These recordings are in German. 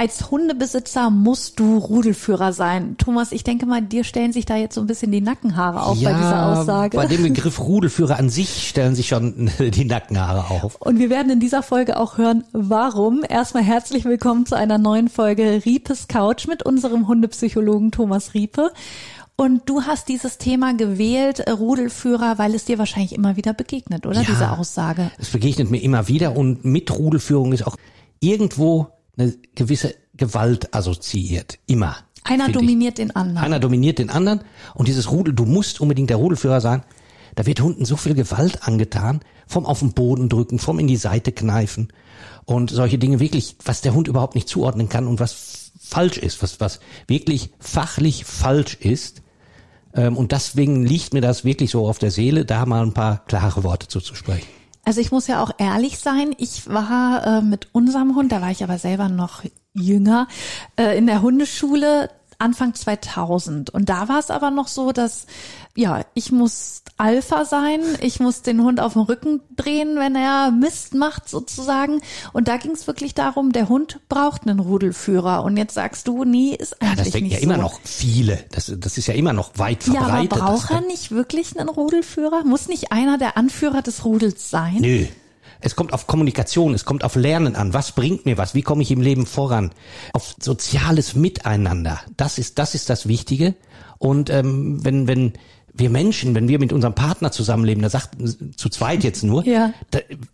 Als Hundebesitzer musst du Rudelführer sein. Thomas, ich denke mal, dir stellen sich da jetzt so ein bisschen die Nackenhaare auf ja, bei dieser Aussage. Bei dem Begriff Rudelführer an sich stellen sich schon die Nackenhaare auf. Und wir werden in dieser Folge auch hören, warum. Erstmal herzlich willkommen zu einer neuen Folge Riepes Couch mit unserem Hundepsychologen Thomas Riepe. Und du hast dieses Thema gewählt, Rudelführer, weil es dir wahrscheinlich immer wieder begegnet, oder? Ja, Diese Aussage. Es begegnet mir immer wieder und mit Rudelführung ist auch irgendwo eine gewisse Gewalt assoziiert. Immer. Einer finde ich. dominiert den anderen. Einer dominiert den anderen und dieses Rudel, du musst unbedingt der Rudelführer sein. Da wird Hunden so viel Gewalt angetan, vom auf den Boden drücken, vom in die Seite kneifen und solche Dinge wirklich, was der Hund überhaupt nicht zuordnen kann und was falsch ist, was, was wirklich fachlich falsch ist. Ähm, Und deswegen liegt mir das wirklich so auf der Seele, da mal ein paar klare Worte zuzusprechen. Also ich muss ja auch ehrlich sein, ich war äh, mit unserem Hund, da war ich aber selber noch jünger, äh, in der Hundeschule Anfang 2000. Und da war es aber noch so, dass, ja, ich muss Alpha sein, ich muss den Hund auf den Rücken drehen, wenn er Mist macht sozusagen. Und da ging es wirklich darum, der Hund braucht einen Rudelführer. Und jetzt sagst du, nee, ist eigentlich Das denken ja immer so. noch viele. Das, das ist ja immer noch weit Ja, aber verbreitet. braucht er nicht wirklich einen Rudelführer? Muss nicht einer der Anführer des Rudels sein? Nö. Es kommt auf Kommunikation, es kommt auf Lernen an. Was bringt mir was? Wie komme ich im Leben voran? Auf soziales Miteinander. Das ist, das ist das Wichtige. Und ähm, wenn, wenn wir Menschen, wenn wir mit unserem Partner zusammenleben, da sagt zu zweit jetzt nur, Ja.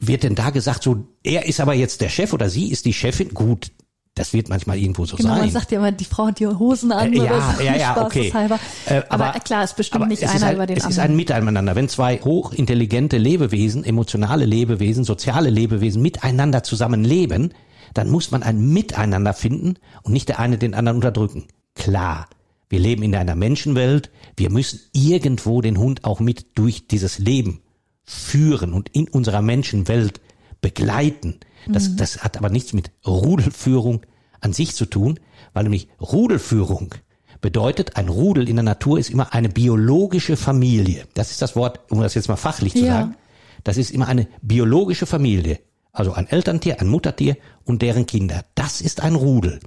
wird denn da gesagt, so er ist aber jetzt der Chef oder sie ist die Chefin? Gut, das wird manchmal irgendwo so Genau, sein. man sagt ja immer, die Frau hat die Hosen an Äh, oder ja, so. ja, ja, okay. spaßeshalber. Äh, aber, klar, es bestimmt aber nicht es ist einer ein, über den Es ist anderen. ein Miteinander. Wenn zwei hochintelligente Lebewesen, emotionale Lebewesen, soziale Lebewesen miteinander zusammenleben, dann muss man ein Miteinander finden und nicht der eine den anderen unterdrücken. Klar. Wir leben in einer Menschenwelt. Wir müssen irgendwo den Hund auch mit durch dieses Leben führen und in unserer Menschenwelt begleiten. Das, Mhm. das hat aber nichts mit Rudelführung an sich zu tun, weil nämlich Rudelführung bedeutet, ein Rudel in der Natur ist immer eine biologische Familie. Das ist das Wort, um das jetzt mal fachlich zu Ja. sagen. Das ist immer eine biologische Familie. Also ein Elterntier, ein Muttertier und deren Kinder. Das ist ein Rudel.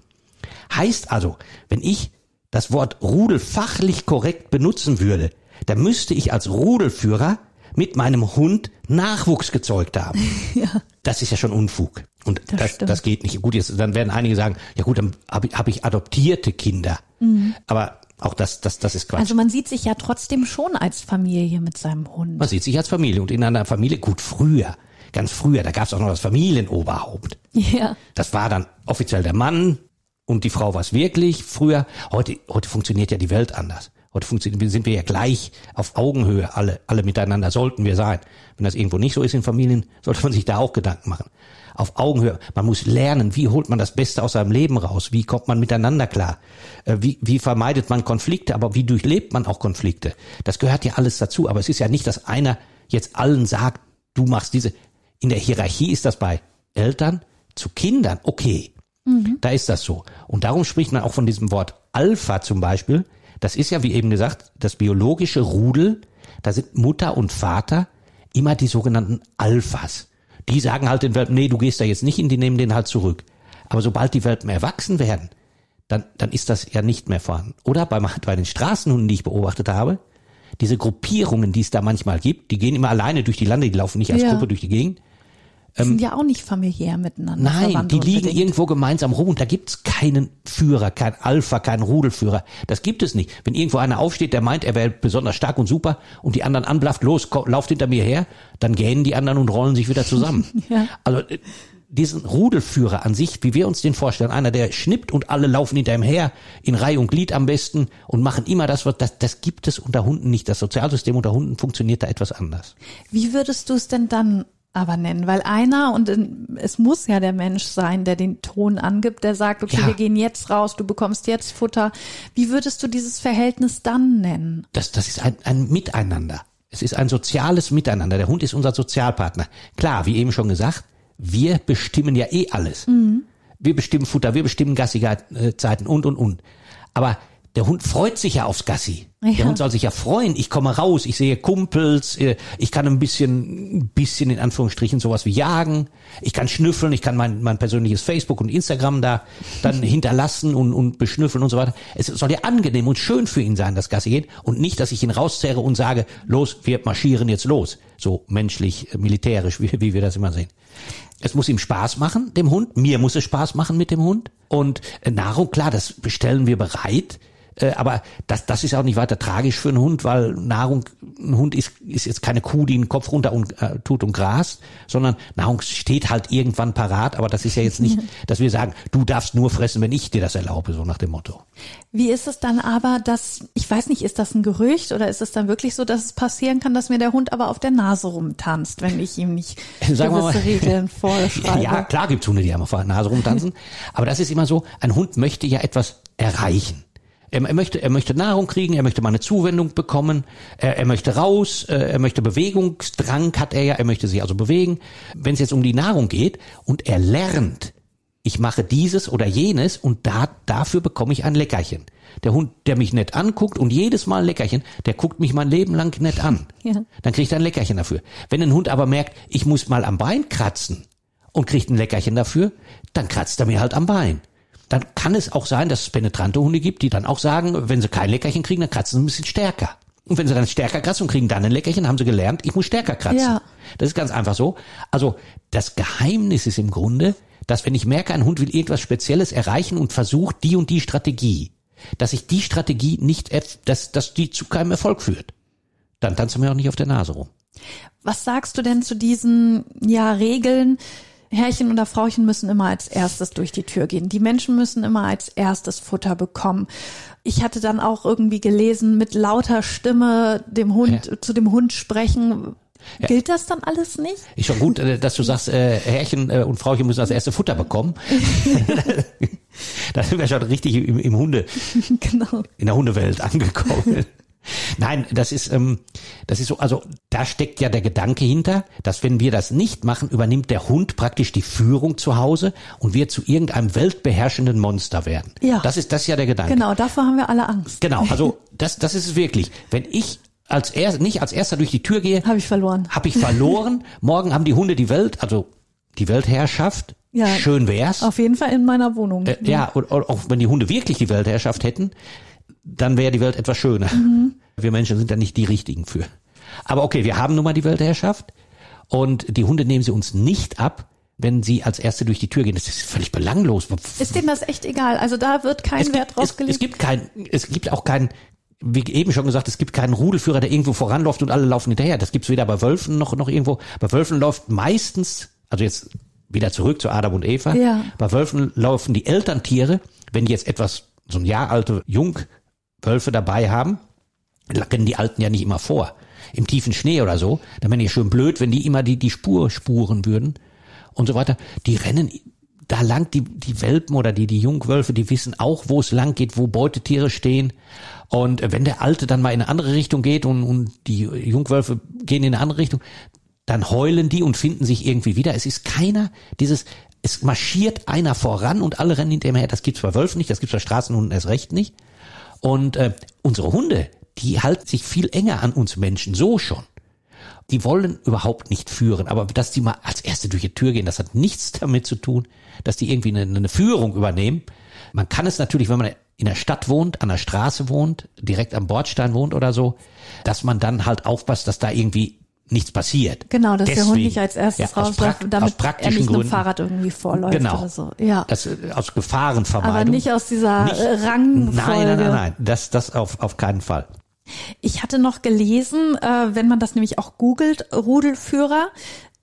Heißt also, wenn ich das Wort Rudel fachlich korrekt benutzen würde, dann müsste ich als Rudelführer mit meinem Hund Nachwuchs gezeugt haben. Ja. Das ist ja schon Unfug. Und Das das, das, geht nicht. Gut, jetzt, dann werden einige sagen, ja gut, dann habe ich, hab ich adoptierte Kinder. Aber auch das, das, das ist Quatsch. Mhm. Also man sieht sich ja trotzdem schon als Familie mit seinem Hund. Man sieht sich als Familie und in einer Familie, gut, früher, ganz früher, da gab es auch noch das Familienoberhaupt. Ja. Das war dann offiziell der Mann und die Frau war es wirklich. Früher, heute, heute funktioniert ja die Welt anders. Heute sind wir ja gleich auf Augenhöhe, alle, alle miteinander sollten wir sein. Wenn das irgendwo nicht so ist in Familien, sollte man sich da auch Gedanken machen. Auf Augenhöhe. Man muss lernen, wie holt man das Beste aus seinem Leben raus? Wie kommt man miteinander klar? Äh, Wie, wie vermeidet man Konflikte? Aber wie durchlebt man auch Konflikte? Das gehört ja alles dazu. Aber es ist ja nicht, dass einer jetzt allen sagt, du machst diese. In der Hierarchie ist das bei Eltern zu Kindern okay. Da ist das so. Und darum spricht man auch von diesem Wort Alpha zum Beispiel. Das ist ja, wie eben gesagt, das biologische Rudel. Da sind Mutter und Vater immer die sogenannten Alphas. Die sagen halt den Welpen, nee, du gehst da jetzt nicht hin, die nehmen den halt zurück. Aber sobald die Welpen erwachsen werden, dann, dann ist das ja nicht mehr vorhanden. Oder bei, bei den Straßenhunden, die ich beobachtet habe, diese Gruppierungen, die es da manchmal gibt, die gehen immer alleine durch die Lande, die laufen nicht als Ja. Gruppe durch die Gegend. Die sind ja auch nicht familiär miteinander. Ähm, Nein, die liegen unbedingt. irgendwo gemeinsam rum und da gibt's keinen Führer, kein Alpha, keinen Rudelführer. Das gibt es nicht. Wenn irgendwo einer aufsteht, der meint, er wäre besonders stark und super und die anderen anblafft, los, lauft hinter mir her, dann gähnen die anderen und rollen sich wieder zusammen. Ja. Also äh, diesen Rudelführer an sich, wie wir uns den vorstellen, einer, der schnippt und alle laufen hinter ihm her, in Reihe und Glied am besten und machen immer das, was das, das gibt es unter Hunden nicht. Das Sozialsystem unter Hunden funktioniert da etwas anders. Wie würdest du es denn dann aber nennen? Weil einer, und es muss ja der Mensch sein, der den Ton angibt, der sagt, okay, Ja. wir gehen jetzt raus, du bekommst jetzt Futter. Wie würdest du dieses Verhältnis dann nennen? Das, das ist ein, ein Miteinander. Es ist ein soziales Miteinander. Der Hund ist unser Sozialpartner. Klar, wie eben schon gesagt, wir bestimmen ja eh alles. Mhm. Wir bestimmen Futter, wir bestimmen Gassi-Zeiten und, und, und. Aber der Hund freut sich ja aufs Gassi. Ja. Der Hund soll sich ja freuen. Ich komme raus, ich sehe Kumpels, äh, ich kann ein bisschen, ein bisschen in Anführungsstrichen sowas wie jagen. Ich kann schnüffeln, ich kann mein, mein persönliches Facebook und Instagram da dann hinterlassen und, und beschnüffeln und so weiter. Es soll ja angenehm und schön für ihn sein, dass Gassi geht und nicht, dass ich ihn rauszerre und sage, los, wir marschieren jetzt los. So menschlich, äh, militärisch, wie, wie wir das immer sehen. Es muss ihm Spaß machen, dem Hund. Mir muss es Spaß machen mit dem Hund. Und äh, Nahrung, klar, das bestellen wir bereit. Äh, aber das, das ist auch nicht weiter tragisch für einen Hund, weil Nahrung, ein Hund ist, ist jetzt keine Kuh, die den Kopf runter und äh, tut und grast, sondern Nahrung steht halt irgendwann parat. Aber das ist ja jetzt nicht, dass wir sagen, du darfst nur fressen, wenn ich dir das erlaube, so nach dem Motto. Wie ist es dann aber, dass, ich weiß nicht, ist das ein Gerücht oder ist es dann wirklich so, dass es passieren kann, dass mir der Hund aber auf der Nase rumtanzt, wenn ich ihm nicht Sagen gewisse mal, Regeln vorschreibe? Ja, klar gibt's Hunde, die einmal auf der Nase rumtanzen. aber das ist immer so, ein Hund möchte ja etwas erreichen. Er, er, möchte, er möchte Nahrung kriegen, er möchte mal eine Zuwendung bekommen, er, er möchte raus, äh, er möchte Bewegungsdrang hat er ja, er möchte sich also bewegen. Wenn es jetzt um die Nahrung geht und er lernt, ich mache dieses oder jenes und da, dafür bekomme ich ein Leckerchen. Der Hund, der mich nett anguckt und jedes Mal ein Leckerchen, der guckt mich mein Leben lang nett an. Ja. Dann kriegt er ein Leckerchen dafür. Wenn ein Hund aber merkt, ich muss mal am Bein kratzen und kriegt ein Leckerchen dafür, dann kratzt er mir halt am Bein dann kann es auch sein, dass es penetrante Hunde gibt, die dann auch sagen, wenn sie kein Leckerchen kriegen, dann kratzen sie ein bisschen stärker. Und wenn sie dann stärker kratzen und kriegen dann ein Leckerchen, haben sie gelernt, ich muss stärker kratzen. Ja. Das ist ganz einfach so. Also das Geheimnis ist im Grunde, dass wenn ich merke, ein Hund will irgendwas Spezielles erreichen und versucht die und die Strategie, dass ich die Strategie nicht, dass, dass die zu keinem Erfolg führt. Dann tanzen wir auch nicht auf der Nase rum. Was sagst du denn zu diesen ja Regeln? Herrchen oder Frauchen müssen immer als erstes durch die Tür gehen. Die Menschen müssen immer als erstes Futter bekommen. Ich hatte dann auch irgendwie gelesen, mit lauter Stimme dem Hund, ja. zu dem Hund sprechen. Ja. Gilt das dann alles nicht? Ist schon gut, äh, dass du sagst, äh, Herrchen äh, und Frauchen müssen als erste Futter bekommen. da sind wir schon richtig im, im Hunde, genau. in der Hundewelt angekommen. Nein, das ist, ähm, das ist so, also da steckt ja der Gedanke hinter, dass wenn wir das nicht machen, übernimmt der Hund praktisch die Führung zu Hause und wir zu irgendeinem weltbeherrschenden Monster werden. Ja. Das ist das ist ja der Gedanke. Genau, davor haben wir alle Angst. Genau, also das, das ist es wirklich. Wenn ich als er, nicht als erster durch die Tür gehe, habe ich verloren. Habe ich verloren. Morgen haben die Hunde die Welt, also die Weltherrschaft. Ja, Schön wär's. Auf jeden Fall in meiner Wohnung. Äh, ja, und, und auch wenn die Hunde wirklich die Weltherrschaft hätten, dann wäre die Welt etwas schöner. Mhm. Wir Menschen sind da nicht die richtigen für. Aber okay, wir haben nun mal die Weltherrschaft und die Hunde nehmen sie uns nicht ab, wenn sie als Erste durch die Tür gehen. Das ist völlig belanglos. Ist dem das echt egal? Also da wird kein es Wert drauf gelegt? Es, es gibt kein, es gibt auch kein, wie eben schon gesagt, es gibt keinen Rudelführer, der irgendwo voranläuft und alle laufen hinterher. Das gibt's weder bei Wölfen noch, noch irgendwo. Bei Wölfen läuft meistens, also jetzt wieder zurück zu Adam und Eva. Ja. Bei Wölfen laufen die Elterntiere, wenn die jetzt etwas, so ein Jahr alte Jungwölfe dabei haben, rennen die Alten ja nicht immer vor. Im tiefen Schnee oder so, dann wäre ja schön blöd, wenn die immer die, die Spur spuren würden und so weiter. Die rennen da lang, die, die Welpen oder die, die Jungwölfe, die wissen auch, wo es lang geht, wo Beutetiere stehen. Und wenn der Alte dann mal in eine andere Richtung geht und, und die Jungwölfe gehen in eine andere Richtung, dann heulen die und finden sich irgendwie wieder. Es ist keiner, dieses, es marschiert einer voran und alle rennen hinterher. Das gibt's bei Wölfen nicht, das gibt's bei Straßenhunden erst recht nicht. Und äh, unsere Hunde, die halten sich viel enger an uns Menschen, so schon. Die wollen überhaupt nicht führen, aber dass die mal als Erste durch die Tür gehen, das hat nichts damit zu tun, dass die irgendwie eine, eine Führung übernehmen. Man kann es natürlich, wenn man in der Stadt wohnt, an der Straße wohnt, direkt am Bordstein wohnt oder so, dass man dann halt aufpasst, dass da irgendwie nichts passiert. Genau, dass Deswegen, der Hund nicht als erstes ja, rausläuft, damit er nicht Gründen. Fahrrad irgendwie vorläuft genau. oder so. Ja. Das, äh, aus Gefahrenvermeidung. Aber nicht aus dieser nicht, Rangfolge. Nein, nein, nein, nein, das, das auf, auf keinen Fall. Ich hatte noch gelesen, äh, wenn man das nämlich auch googelt, Rudelführer,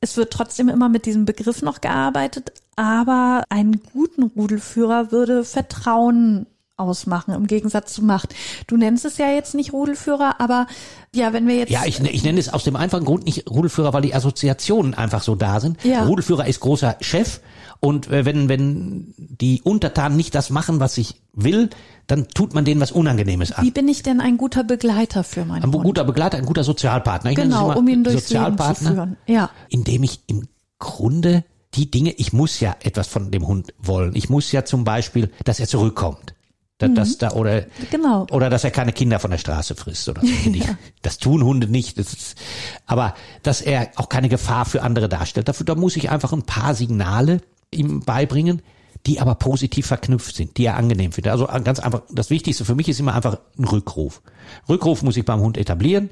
es wird trotzdem immer mit diesem Begriff noch gearbeitet, aber einen guten Rudelführer würde Vertrauen ausmachen, im Gegensatz zu Macht. Du nennst es ja jetzt nicht Rudelführer, aber ja, wenn wir jetzt. Ja, ich, ich nenne es aus dem einfachen Grund nicht Rudelführer, weil die Assoziationen einfach so da sind. Ja. Rudelführer ist großer Chef und äh, wenn, wenn die Untertanen nicht das machen, was ich will, dann tut man denen was Unangenehmes an. Wie bin ich denn ein guter Begleiter für meinen Ein Hund? guter Begleiter, ein guter Sozialpartner. Ich Genau, um ihn durchs Leben zu Sozialpartner, führen. Ja. indem ich im Grunde die Dinge, ich muss ja etwas von dem Hund wollen. Ich muss ja zum Beispiel, dass er zurückkommt. Da- Dass da, oder, Genau. oder dass er keine Kinder von der Straße frisst oder so. Die- Das tun Hunde nicht. Das ist, aber dass er auch keine Gefahr für andere darstellt. Dafür, da muss ich einfach ein paar Signale ihm beibringen, die aber positiv verknüpft sind, die er angenehm findet. Also ganz einfach, das Wichtigste für mich ist immer einfach ein Rückruf. Rückruf muss ich beim Hund etablieren.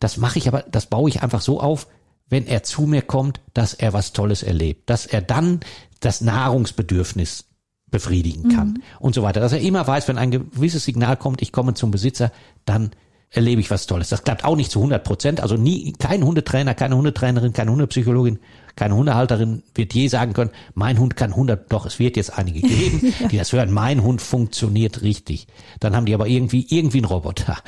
Das mache ich aber, das baue ich einfach so auf, wenn er zu mir kommt, dass er was Tolles erlebt, dass er dann das Nahrungsbedürfnis befriedigen kann und so weiter. Dass er immer weiß, wenn ein gewisses Signal kommt, ich komme zum Besitzer, dann erlebe ich was Tolles. Das klappt auch nicht zu 100 Prozent. Also nie, kein Hundetrainer, keine Hundetrainerin, keine Hundepsychologin, keine Hundehalterin wird je sagen können, mein Hund kann 100, doch es wird jetzt einige geben, die das hören, mein Hund funktioniert richtig. Dann haben die aber irgendwie, irgendwie einen Roboter.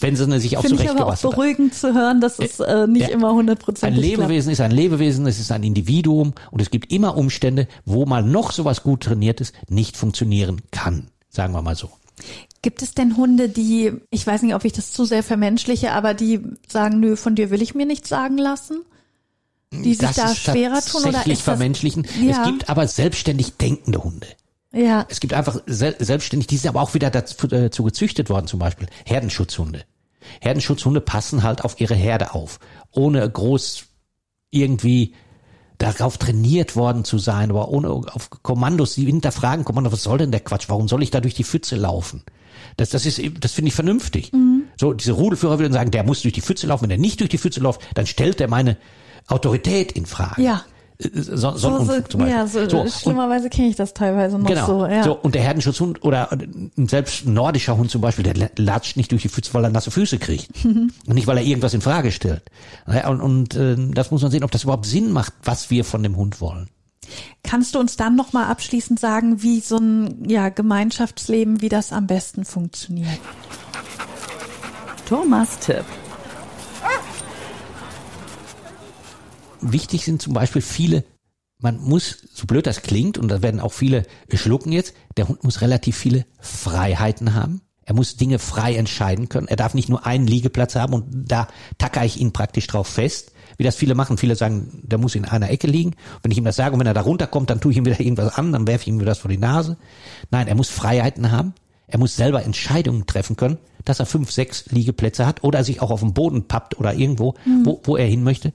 Wenn sie sich auch Finde ich aber auch beruhigend zu hören, dass es äh, nicht ja. immer Ein hundertprozentig klappt. Lebewesen ist ein Lebewesen, es ist ein Individuum und es gibt immer Umstände, wo mal noch sowas gut trainiertes nicht funktionieren kann. Sagen wir mal so. Gibt es denn Hunde, die, ich weiß nicht, ob ich das zu sehr vermenschliche, aber die sagen, nö, von dir will ich mir nichts sagen lassen? Die sich das da ist schwerer tun oder ist vermenschlichen. Ja. Es gibt aber selbstständig denkende Hunde. ja, Es gibt einfach sel selbstständig, die sind aber auch wieder dazu, dazu gezüchtet worden, zum Beispiel Herdenschutzhunde. Herdenschutzhunde passen halt auf ihre Herde auf, ohne groß irgendwie darauf trainiert worden zu sein, aber ohne auf Kommandos, die hinterfragen, Kommando, was soll denn der Quatsch? Warum soll ich da durch die Pfütze laufen? Das, das ist, das finde ich vernünftig. So, diese Rudelführer würden sagen, der muss durch die Pfütze laufen. Wenn er nicht durch die Pfütze läuft, dann stellt er meine Autorität in Frage. Ja. Äh, So, so, so, so, zum Beispiel. ja, so, So, schlimmerweise kenne ich das teilweise noch Genau. so, ja. so, und der Herdenschutzhund oder ein selbst ein nordischer Hund zum Beispiel, der la- latscht nicht durch die Pfütze, weil er nasse Füße kriegt. und nicht, weil er irgendwas in Frage stellt. Und und äh, das muss man sehen, ob das überhaupt Sinn macht, was wir von dem Hund wollen. Kannst du uns dann noch mal abschließend sagen, wie so ein ja, Gemeinschaftsleben, wie das am besten funktioniert? Thomas Tipp. Wichtig sind zum Beispiel viele, man muss, so blöd das klingt, und da werden auch viele schlucken jetzt, der Hund muss relativ viele Freiheiten haben. Er muss Dinge frei entscheiden können. Er darf nicht nur einen Liegeplatz haben und da tacker ich ihn praktisch drauf fest, wie das viele machen. Viele sagen, der muss in einer Ecke liegen. Wenn ich ihm das sage und wenn er da runterkommt, dann tue ich ihm wieder irgendwas an, dann werfe ich ihm wieder das vor die Nase. Nein, er muss Freiheiten haben. Er muss selber Entscheidungen treffen können, dass er fünf, sechs Liegeplätze hat oder sich auch auf dem Boden pappt oder irgendwo, wo, wo er hin möchte.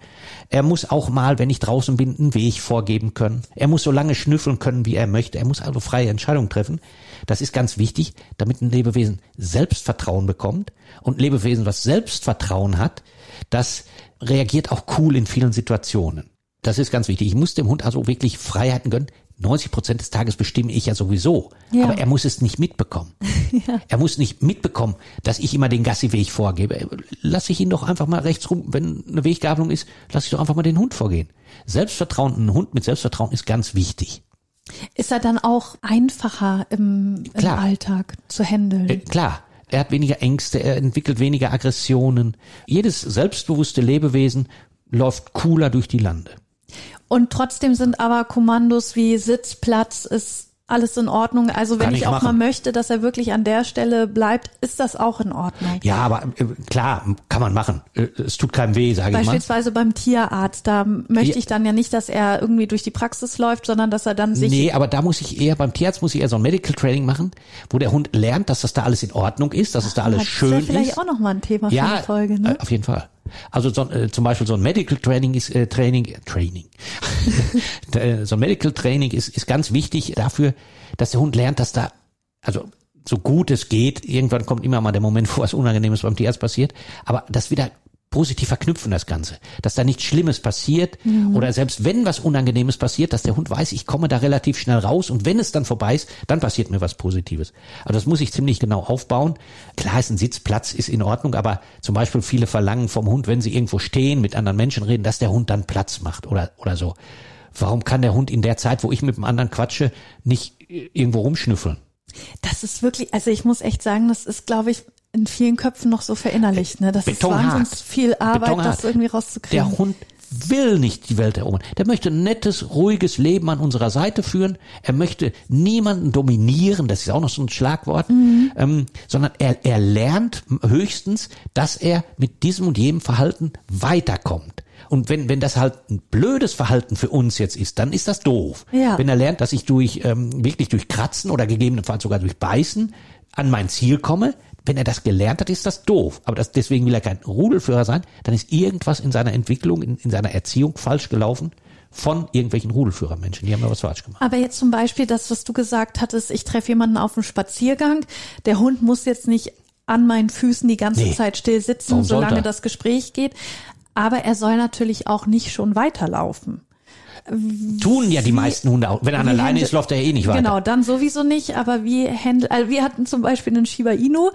Er muss auch mal, wenn ich draußen bin, einen Weg vorgeben können. Er muss so lange schnüffeln können, wie er möchte. Er muss also freie Entscheidungen treffen. Das ist ganz wichtig, damit ein Lebewesen Selbstvertrauen bekommt. Und ein Lebewesen, was Selbstvertrauen hat, das reagiert auch cool in vielen Situationen. Das ist ganz wichtig. Ich muss dem Hund also wirklich Freiheiten gönnen. 90 Prozent des Tages bestimme ich ja sowieso. Ja. Aber er muss es nicht mitbekommen. Er muss nicht mitbekommen, dass ich immer den Gassiweg vorgebe. Lass ich ihn doch einfach mal rechts rum. Wenn eine Weggabelung ist, lass ich doch einfach mal den Hund vorgehen. Selbstvertrauen, ein Hund mit Selbstvertrauen ist ganz wichtig. Ist er dann auch einfacher im, im. Alltag zu handeln? Äh, klar, er hat weniger Ängste, er entwickelt weniger Aggressionen. Jedes selbstbewusste Lebewesen läuft cooler durch die Lande. Und trotzdem sind aber Kommandos wie Sitz, Platz, ist alles in Ordnung. Also wenn ich, ich auch machen. mal möchte, dass er wirklich an der Stelle bleibt, ist das auch in Ordnung. Ja, aber äh, klar, kann man machen. Äh, Es tut keinem weh, sage ich mal. Beispielsweise beim Tierarzt, da möchte Ja. ich dann ja nicht, dass er irgendwie durch die Praxis läuft, sondern dass er dann sich Nee, aber da muss ich eher, beim Tierarzt muss ich eher so ein Medical Training machen, wo der Hund lernt, dass das da alles in Ordnung ist, dass es da alles das schön wäre vielleicht ist. auch noch mal ein Thema für ja, eine Folge, ne? äh, auf jeden Fall. Also so, äh, zum Beispiel so ein Medical Training ist äh, Training, äh, Training. Äh, so ein Medical Training ist, ist ganz wichtig dafür, dass der Hund lernt, dass da, also so gut es geht, irgendwann kommt immer mal der Moment, wo was Unangenehmes beim Tierarzt passiert, aber das wieder positiv verknüpfen das Ganze, dass da nichts Schlimmes passiert oder selbst wenn was Unangenehmes passiert, dass der Hund weiß, ich komme da relativ schnell raus und wenn es dann vorbei ist, dann passiert mir was Positives. Also das muss ich ziemlich genau aufbauen. Klar ist ein Sitzplatz ist in Ordnung, aber zum Beispiel viele verlangen vom Hund, wenn sie irgendwo stehen, mit anderen Menschen reden, dass der Hund dann Platz macht oder oder so. Warum kann der Hund in der Zeit, wo ich mit dem anderen quatsche, nicht irgendwo rumschnüffeln? Das ist wirklich, also ich muss echt sagen, das ist, glaube ich, in vielen Köpfen noch so verinnerlicht. Ne? Das Betonhart. ist wahnsinnig viel Arbeit, Betonhart. das irgendwie rauszukriegen. Der Hund will nicht die Welt erobern. Der möchte ein nettes, ruhiges Leben an unserer Seite führen. Er möchte niemanden dominieren, das ist auch noch so ein Schlagwort, ähm, sondern er, er lernt höchstens, dass er mit diesem und jenem Verhalten weiterkommt. Und wenn, wenn das halt ein blödes Verhalten für uns jetzt ist, dann ist das doof. Ja. Wenn er lernt, dass ich durch ähm, wirklich durch Kratzen oder gegebenenfalls sogar durch Beißen an mein Ziel komme, wenn er das gelernt hat, ist das doof. Aber das, deswegen will er kein Rudelführer sein, dann ist irgendwas in seiner Entwicklung, in, in seiner Erziehung falsch gelaufen von irgendwelchen Rudelführermenschen. Die haben da was falsch gemacht. Aber jetzt zum Beispiel das, was du gesagt hattest, ich treffe jemanden auf dem Spaziergang. Der Hund muss jetzt nicht an meinen Füßen die ganze Nee. Zeit still sitzen, solange das Gespräch geht. Aber er soll natürlich auch nicht schon weiterlaufen. Tun ja die meisten Hunde auch. Wenn er alleine handelt- ist, läuft er eh nicht weiter. Genau, dann sowieso nicht. Aber wie handle, also wir hatten zum Beispiel einen Shiba Inu.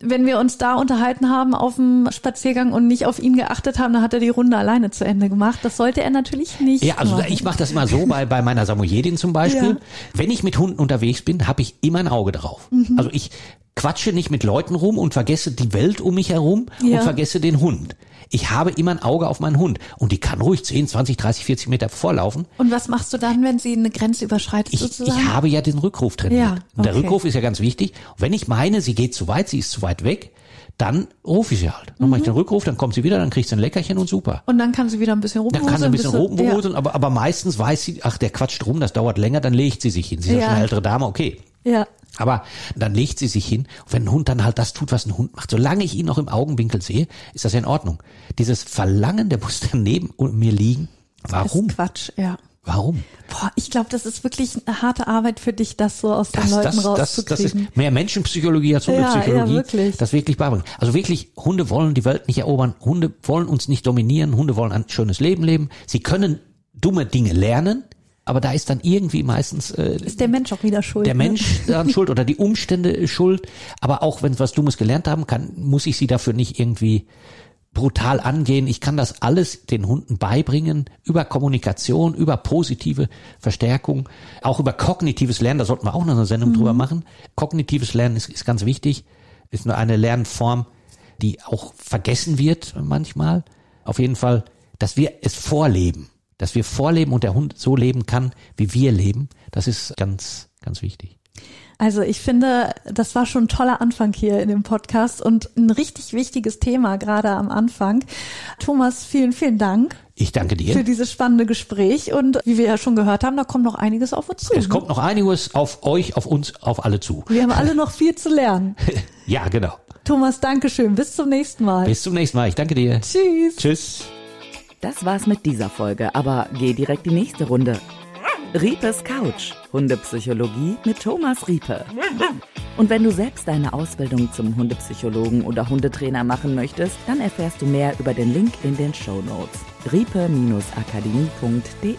Wenn wir uns da unterhalten haben auf dem Spaziergang und nicht auf ihn geachtet haben, dann hat er die Runde alleine zu Ende gemacht. Das sollte er natürlich nicht. Ja, also machen. ich mache das immer so bei, bei meiner Samoyedin zum Beispiel. Ja. Wenn ich mit Hunden unterwegs bin, habe ich immer ein Auge drauf. Mhm. Also ich quatsche nicht mit Leuten rum und vergesse die Welt um mich herum Ja. und vergesse den Hund. Ich habe immer ein Auge auf meinen Hund und die kann ruhig 10, 20, 30, 40 Meter vorlaufen. Und was machst du dann, wenn sie eine Grenze überschreitet Ich, sozusagen? ich habe ja den Rückruf trainiert. Ja, Und der okay. Rückruf ist ja ganz wichtig. Und wenn ich meine, sie geht zu weit, sie ist zu weit weg, dann rufe ich sie halt. Dann Mhm. mache ich den Rückruf, dann kommt sie wieder, dann kriegt sie ein Leckerchen und super. und dann kann sie wieder ein bisschen Dann rumwuseln. kann sie ein bisschen bis sie- rumwuseln, aber, aber meistens weiß sie, ach, der quatscht rum, das dauert länger, dann legt sie sich hin. Sie ist ja, Ja. schon eine ältere Dame, okay. Ja. Ja. Aber dann legt sie sich hin. Und wenn ein Hund dann halt das tut, was ein Hund macht, solange ich ihn noch im Augenwinkel sehe, ist das ja in Ordnung. Dieses Verlangen, der muss dann neben mir liegen. Warum? Ist Quatsch, ja. Warum? Boah, ich glaube, das ist wirklich eine harte Arbeit für dich, das so aus den Das, Leuten das, das, das rauszukriegen. ist mehr Menschenpsychologie als Ja, Hundepsychologie. ja, wirklich. Das wirklich beibringen. Also wirklich, Hunde wollen die Welt nicht erobern. Hunde wollen uns nicht dominieren. Hunde wollen ein schönes Leben leben. Sie können dumme Dinge lernen, aber da ist dann irgendwie meistens äh, ist der Mensch auch wieder schuld. der ne? Mensch daran schuld oder die Umstände schuld. Aber auch wenn was Dummes gelernt haben, kann, muss ich sie dafür nicht irgendwie brutal angehen. Ich kann das alles den Hunden beibringen über Kommunikation, über positive Verstärkung, auch über kognitives Lernen. Da sollten wir auch noch eine Sendung drüber machen. Kognitives Lernen ist, ist ganz wichtig. Ist nur eine Lernform, die auch vergessen wird manchmal. Auf jeden Fall, dass wir es vorleben, dass wir vorleben und der Hund so leben kann, wie wir leben. Das ist ganz, ganz wichtig. Also ich finde, das war schon ein toller Anfang hier in dem Podcast und ein richtig wichtiges Thema gerade am Anfang. Thomas, vielen, vielen Dank Ich danke für dir. dieses spannende Gespräch und wie wir ja schon gehört haben, da kommt noch einiges auf uns zu. Es kommt noch einiges auf euch, auf uns, auf alle zu. Wir haben alle noch viel zu lernen. Ja, genau. Thomas, Dankeschön. Bis zum nächsten Mal. Bis zum nächsten Mal. Ich danke dir. Tschüss. Tschüss. Das war's mit dieser Folge, aber geh direkt die nächste Runde. Riepes Couch, Hundepsychologie mit Thomas Riepe. Und wenn du selbst deine Ausbildung zum Hundepsychologen oder Hundetrainer machen möchtest, dann erfährst du mehr über den Link in den Show Notes. riepe-akademie.de